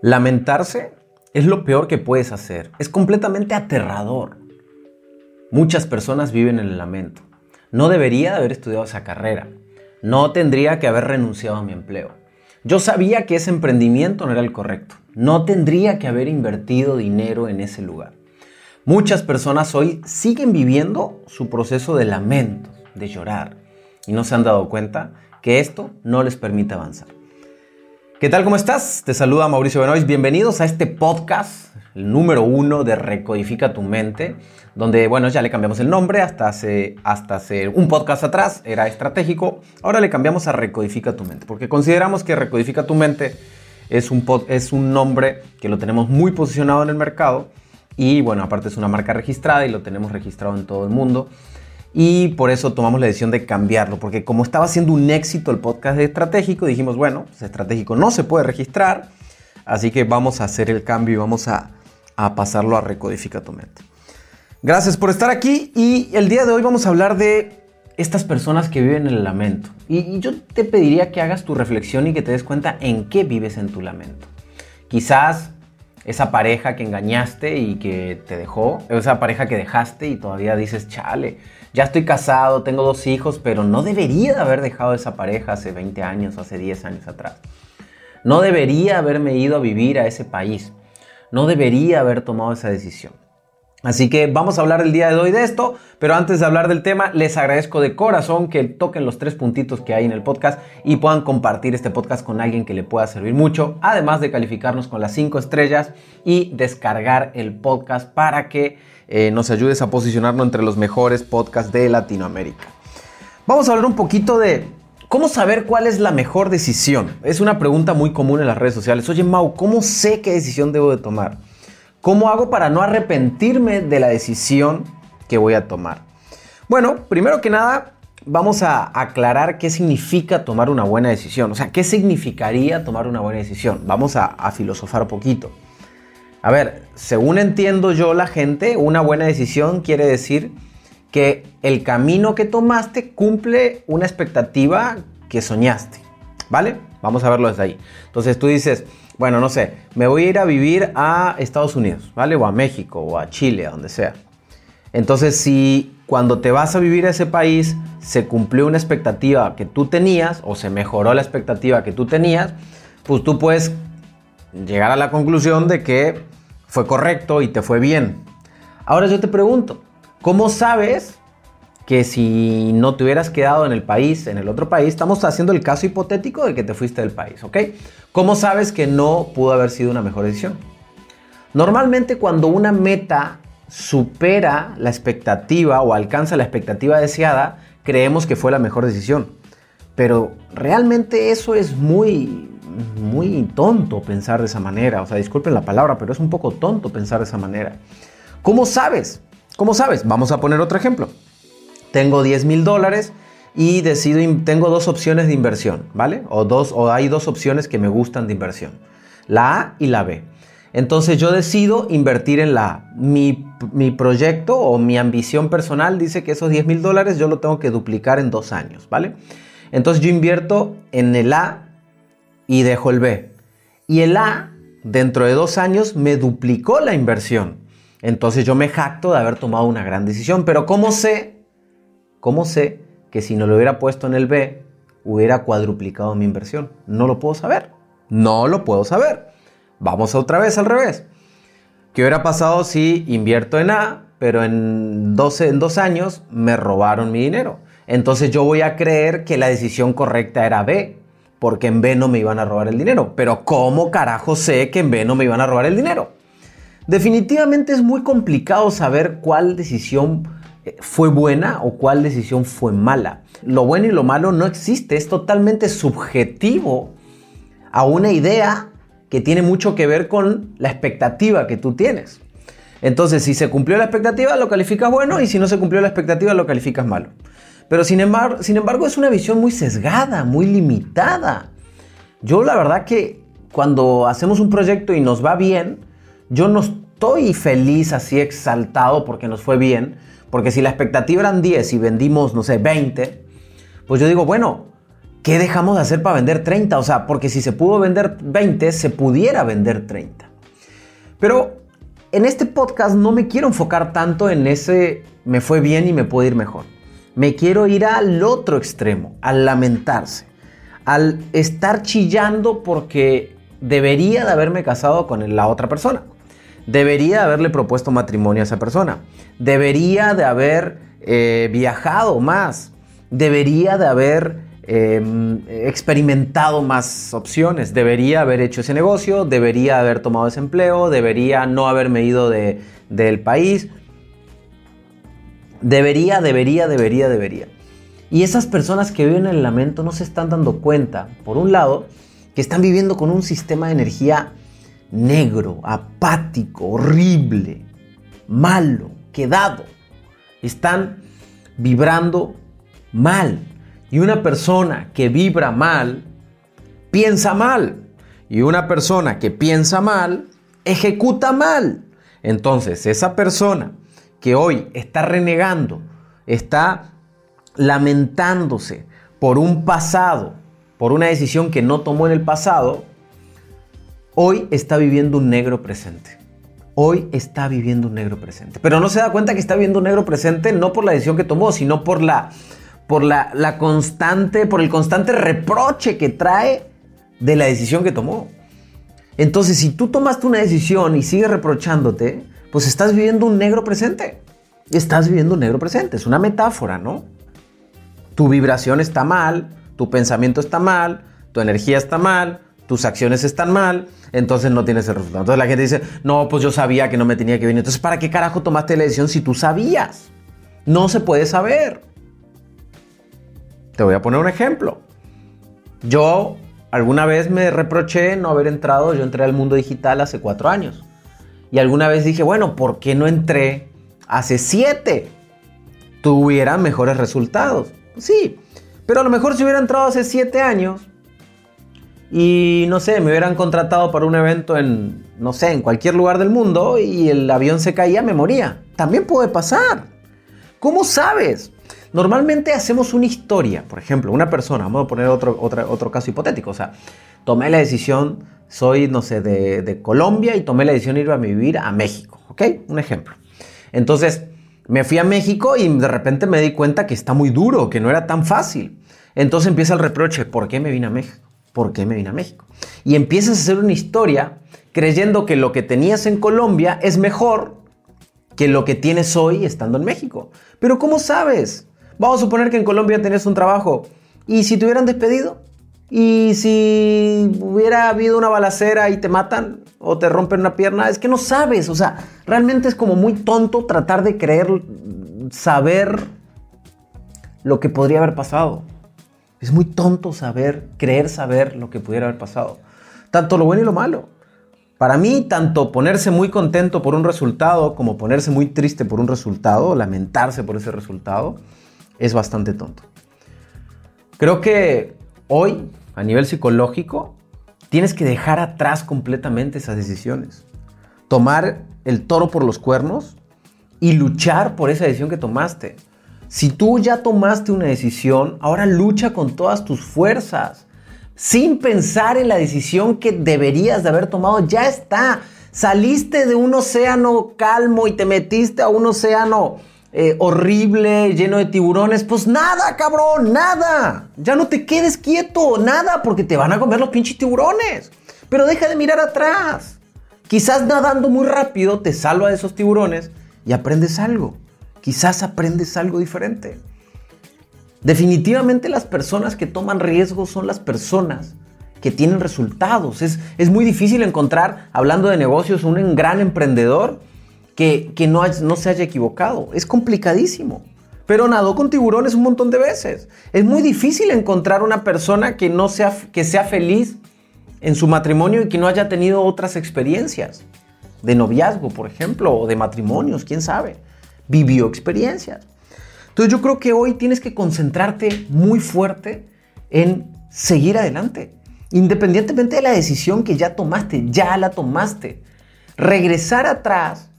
Lamentarse es lo peor que puedes hacer. Es completamente aterrador. Muchas personas viven en el lamento. No debería de haber estudiado esa carrera. No tendría que haber renunciado a mi empleo. Yo sabía que ese emprendimiento no era el correcto. No tendría que haber invertido dinero en ese lugar. Muchas personas hoy siguen viviendo su proceso de lamento, de llorar, y no se han dado cuenta que esto no les permite avanzar. ¿Qué tal? ¿Cómo estás? Te saluda Mauricio Benoist. Bienvenidos a este podcast, el número uno de Recodifica tu mente, donde, bueno, ya le cambiamos el nombre hasta hace, hasta hace un podcast atrás, era estratégico. Ahora le cambiamos a Recodifica tu mente, porque consideramos que Recodifica tu mente es un, es un nombre que lo tenemos muy posicionado en el mercado y, bueno, aparte es una marca registrada y lo tenemos registrado en todo el mundo y por eso tomamos la decisión de cambiarlo, porque como estaba siendo un éxito el podcast de estratégico, dijimos, bueno, pues estratégico no se puede registrar, así que vamos a hacer el cambio y vamos a, pasarlo a Recodifica tu mente. Gracias por estar aquí y el día de hoy vamos a hablar de estas personas que viven en el lamento. Y, y yo te pediría que hagas tu reflexión y que te des cuenta en qué vives en tu lamento. Quizás esa pareja que engañaste y que te dejó, esa pareja que dejaste y todavía dices, chale, ya estoy casado, tengo dos hijos, pero no debería de haber dejado esa pareja hace 20 años, hace 10 años atrás. No debería haberme ido a vivir a ese país. No debería haber tomado esa decisión. Así que vamos a hablar el día de hoy de esto, pero antes de hablar del tema, les agradezco de corazón que toquen los tres puntitos que hay en el podcast y puedan compartir este podcast con alguien que le pueda servir mucho, además de calificarnos con las cinco estrellas y descargar el podcast para que eh, nos ayudes a posicionarnos entre los mejores podcasts de Latinoamérica. Vamos a hablar un poquito de cómo saber cuál es la mejor decisión. Es una pregunta muy común en las redes sociales. Oye, Mau, ¿cómo sé qué decisión debo de tomar? ¿Cómo hago para no arrepentirme de la decisión que voy a tomar? Bueno, primero que nada, vamos a aclarar qué significa tomar una buena decisión. O sea, ¿qué significaría tomar una buena decisión? Vamos a, a filosofar un poquito. A ver, según entiendo yo la gente, una buena decisión quiere decir que el camino que tomaste cumple una expectativa que soñaste. ¿Vale? Vamos a verlo desde ahí. Entonces tú dices, bueno, no sé, me voy a ir a vivir a Estados Unidos, ¿vale? O a México, o a Chile, a donde sea. Entonces, si cuando te vas a vivir a ese país se cumplió una expectativa que tú tenías, o se mejoró la expectativa que tú tenías, pues tú puedes llegar a la conclusión de que fue correcto y te fue bien. Ahora yo te pregunto, ¿cómo sabes que si no te hubieras quedado en el país, en el otro país, estamos haciendo el caso hipotético de que te fuiste del país, ¿ok? ¿Cómo sabes que no pudo haber sido una mejor decisión? Normalmente cuando una meta supera la expectativa o alcanza la expectativa deseada, creemos que fue la mejor decisión. Pero realmente eso es muy, muy tonto pensar de esa manera. O sea, disculpen la palabra, pero es un poco tonto pensar de esa manera. ¿Cómo sabes? ¿Cómo sabes? Vamos a poner otro ejemplo tengo 10 mil dólares y decido, tengo dos opciones de inversión, ¿vale? O, dos, o hay dos opciones que me gustan de inversión, la A y la B. Entonces yo decido invertir en la A. Mi, mi proyecto o mi ambición personal dice que esos 10 mil dólares yo lo tengo que duplicar en dos años, ¿vale? Entonces yo invierto en el A y dejo el B. Y el A, dentro de dos años, me duplicó la inversión. Entonces yo me jacto de haber tomado una gran decisión. Pero ¿cómo sé ¿Cómo sé que si no lo hubiera puesto en el B, hubiera cuadruplicado mi inversión? No lo puedo saber. No lo puedo saber. Vamos otra vez al revés. ¿Qué hubiera pasado si invierto en A, pero en, 12, en dos años me robaron mi dinero? Entonces yo voy a creer que la decisión correcta era B, porque en B no me iban a robar el dinero. Pero ¿cómo carajo sé que en B no me iban a robar el dinero? Definitivamente es muy complicado saber cuál decisión fue buena o cuál decisión fue mala. Lo bueno y lo malo no existe, es totalmente subjetivo a una idea que tiene mucho que ver con la expectativa que tú tienes. Entonces, si se cumplió la expectativa, lo calificas bueno y si no se cumplió la expectativa, lo calificas malo. Pero sin embargo, sin embargo es una visión muy sesgada, muy limitada. Yo la verdad que cuando hacemos un proyecto y nos va bien, yo no estoy feliz así exaltado porque nos fue bien, porque si la expectativa eran 10 y vendimos, no sé, 20, pues yo digo, bueno, ¿qué dejamos de hacer para vender 30? O sea, porque si se pudo vender 20, se pudiera vender 30. Pero en este podcast no me quiero enfocar tanto en ese me fue bien y me puede ir mejor. Me quiero ir al otro extremo, al lamentarse, al estar chillando porque debería de haberme casado con la otra persona. Debería de haberle propuesto matrimonio a esa persona. Debería de haber eh, viajado más. Debería de haber Em, experimentado más opciones. Debería haber hecho ese negocio, debería haber tomado ese empleo, debería no haberme ido del país. Debería, debería, debería, debería. Y esas personas que viven en el lamento no se están dando cuenta, por un lado, que están viviendo con un sistema de energía negro, apático, horrible, malo, quedado. Están vibrando mal. Y una persona que vibra mal, piensa mal. Y una persona que piensa mal, ejecuta mal. Entonces, esa persona que hoy está renegando, está lamentándose por un pasado, por una decisión que no tomó en el pasado, hoy está viviendo un negro presente. Hoy está viviendo un negro presente. Pero no se da cuenta que está viviendo un negro presente no por la decisión que tomó, sino por la por la, constante, por el constante reproche que trae de la decisión que tomó. Entonces, si tú tomaste una decisión y sigues reprochándote, pues estás viviendo un negro presente. Estás viviendo un negro presente. Es una metáfora, ¿no? Tu vibración está mal, tu pensamiento está mal, tu energía está mal, tus acciones están mal, entonces no tienes el resultado. Entonces la gente dice, no, pues yo sabía que no me tenía que venir. Entonces, ¿para qué carajo tomaste la decisión si tú sabías? No se puede saber. Te voy a poner un ejemplo. Yo alguna vez me reproché no haber entrado, yo entré al mundo digital hace cuatro años. Y alguna vez dije, bueno, ¿por qué no entré hace siete? Tuviera mejores resultados. Sí, pero a lo mejor si hubiera entrado hace siete años y no sé, me hubieran contratado para un evento en, no sé, en cualquier lugar del mundo y el avión se caía, me moría. También puede pasar. ¿Cómo sabes? Normalmente hacemos una historia, por ejemplo, una persona, vamos a poner otro, otro caso hipotético, o sea, tomé la decisión, soy, no sé, de, Colombia y tomé la decisión de ir a vivir a México, ¿ok? Un ejemplo. Entonces, me fui a México y de repente me di cuenta que está muy duro, que no era tan fácil. Entonces empieza el reproche, ¿por qué me vine a México? ¿Por qué me vine a México? Y empiezas a hacer una historia creyendo que lo que tenías en Colombia es mejor que lo que tienes hoy estando en México. Pero ¿cómo sabes? Vamos a suponer que en Colombia tenés un trabajo y si te hubieran despedido y si hubiera habido una balacera y te matan o te rompen una pierna, es que no sabes, o sea, realmente es como muy tonto tratar de creer, saber lo que podría haber pasado. Es muy tonto saber, creer saber lo que pudiera haber pasado. Tanto lo bueno y lo malo. Para mí, tanto ponerse muy contento por un resultado como ponerse muy triste por un resultado, lamentarse por ese resultado, es bastante tonto. Creo que hoy, a nivel psicológico, tienes que dejar atrás completamente esas decisiones. Tomar el toro por los cuernos y luchar por esa decisión que tomaste. Si tú ya tomaste una decisión, ahora lucha con todas tus fuerzas. Sin pensar en la decisión que deberías de haber tomado, ya está. Saliste de un océano calmo y te metiste a un océano eh, horrible, lleno de tiburones, pues nada, cabrón, nada. Ya no te quedes quieto, nada, porque te van a comer los pinches tiburones. Pero deja de mirar atrás. Quizás nadando muy rápido te salva de esos tiburones y aprendes algo. Quizás aprendes algo diferente. Definitivamente las personas que toman riesgos son las personas que tienen resultados. Es, es muy difícil encontrar, hablando de negocios, un gran emprendedor que, no, no se haya equivocado. Es complicadísimo. Pero nadó con tiburones un montón de veces. Es muy difícil encontrar una persona que, no sea, que sea feliz en su matrimonio y que no haya tenido otras experiencias. De noviazgo, por ejemplo, o de matrimonios, quién sabe. Vivió experiencias. Entonces yo creo que hoy tienes que concentrarte muy fuerte en seguir adelante. Independientemente de la decisión que ya tomaste, ya la tomaste. Regresar atrás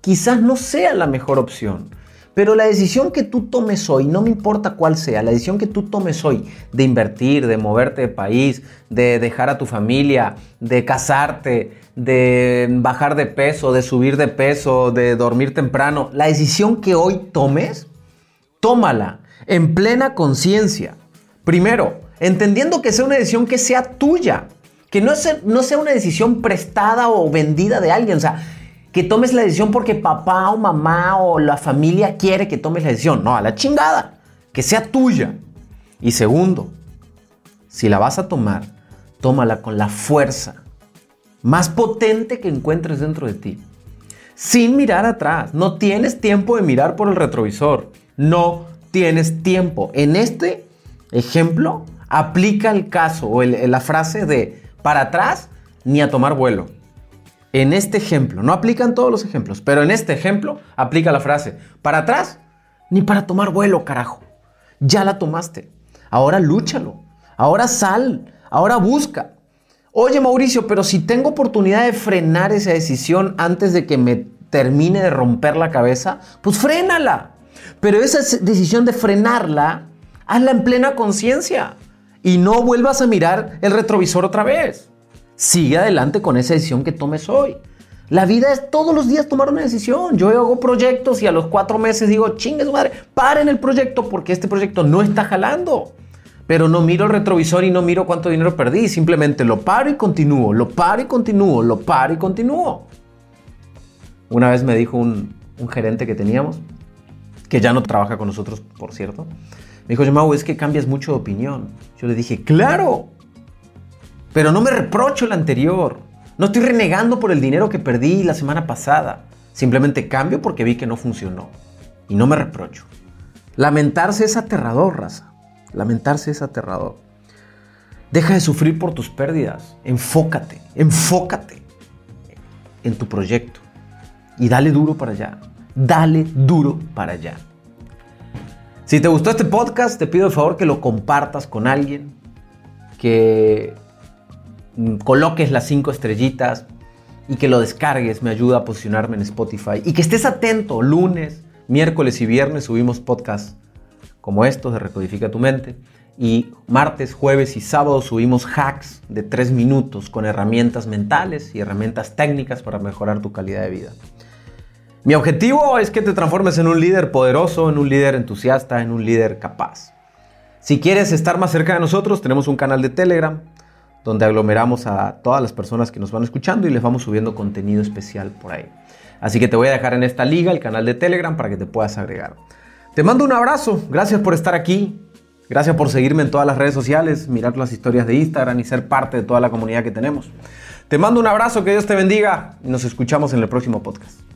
quizás no sea la mejor opción. Pero la decisión que tú tomes hoy, no me importa cuál sea, la decisión que tú tomes hoy de invertir, de moverte de país, de dejar a tu familia, de casarte, de bajar de peso, de subir de peso, de dormir temprano, la decisión que hoy tomes, tómala en plena conciencia. Primero, entendiendo que sea una decisión que sea tuya, que no sea, no sea una decisión prestada o vendida de alguien. O sea, que tomes la decisión porque papá o mamá o la familia quiere que tomes la decisión. No, a la chingada. Que sea tuya. Y segundo, si la vas a tomar, tómala con la fuerza más potente que encuentres dentro de ti. Sin mirar atrás. No tienes tiempo de mirar por el retrovisor. No tienes tiempo. En este ejemplo, aplica el caso o la frase de para atrás ni a tomar vuelo. En este ejemplo, no aplican todos los ejemplos, pero en este ejemplo aplica la frase, para atrás, ni para tomar vuelo, carajo. Ya la tomaste. Ahora lúchalo. Ahora sal. Ahora busca. Oye, Mauricio, pero si tengo oportunidad de frenar esa decisión antes de que me termine de romper la cabeza, pues frénala. Pero esa decisión de frenarla, hazla en plena conciencia y no vuelvas a mirar el retrovisor otra vez. Sigue adelante con esa decisión que tomes hoy. La vida es todos los días tomar una decisión. Yo hago proyectos y a los cuatro meses digo, chingue su madre, paren el proyecto porque este proyecto no está jalando. Pero no miro el retrovisor y no miro cuánto dinero perdí. Simplemente lo paro y continúo, lo paro y continúo, lo paro y continúo. Una vez me dijo un, gerente que teníamos, que ya no trabaja con nosotros, por cierto, me dijo, Yamau, es que cambias mucho de opinión. Yo le dije, claro, pero no me reprocho el anterior. No estoy renegando por el dinero que perdí la semana pasada. Simplemente cambio porque vi que no funcionó. Y no me reprocho. Lamentarse es aterrador, raza. Lamentarse es aterrador. Deja de sufrir por tus pérdidas. Enfócate, enfócate en tu proyecto. Y dale duro para allá. Dale duro para allá. Si te gustó este podcast, te pido el favor que lo compartas con alguien, que coloques las cinco estrellitas y que lo descargues, me ayuda a posicionarme en Spotify. Y que estés atento, lunes, miércoles y viernes subimos podcasts como estos de Recodifica tu mente. Y martes, jueves y sábado subimos hacks de tres minutos con herramientas mentales y herramientas técnicas para mejorar tu calidad de vida. Mi objetivo es que te transformes en un líder poderoso, en un líder entusiasta, en un líder capaz. Si quieres estar más cerca de nosotros, tenemos un canal de Telegram donde aglomeramos a todas las personas que nos van escuchando y les vamos subiendo contenido especial por ahí. Así que te voy a dejar en esta liga el canal de Telegram para que te puedas agregar. Te mando un abrazo, gracias por estar aquí, gracias por seguirme en todas las redes sociales, mirar las historias de Instagram y ser parte de toda la comunidad que tenemos. Te mando un abrazo, que Dios te bendiga y nos escuchamos en el próximo podcast.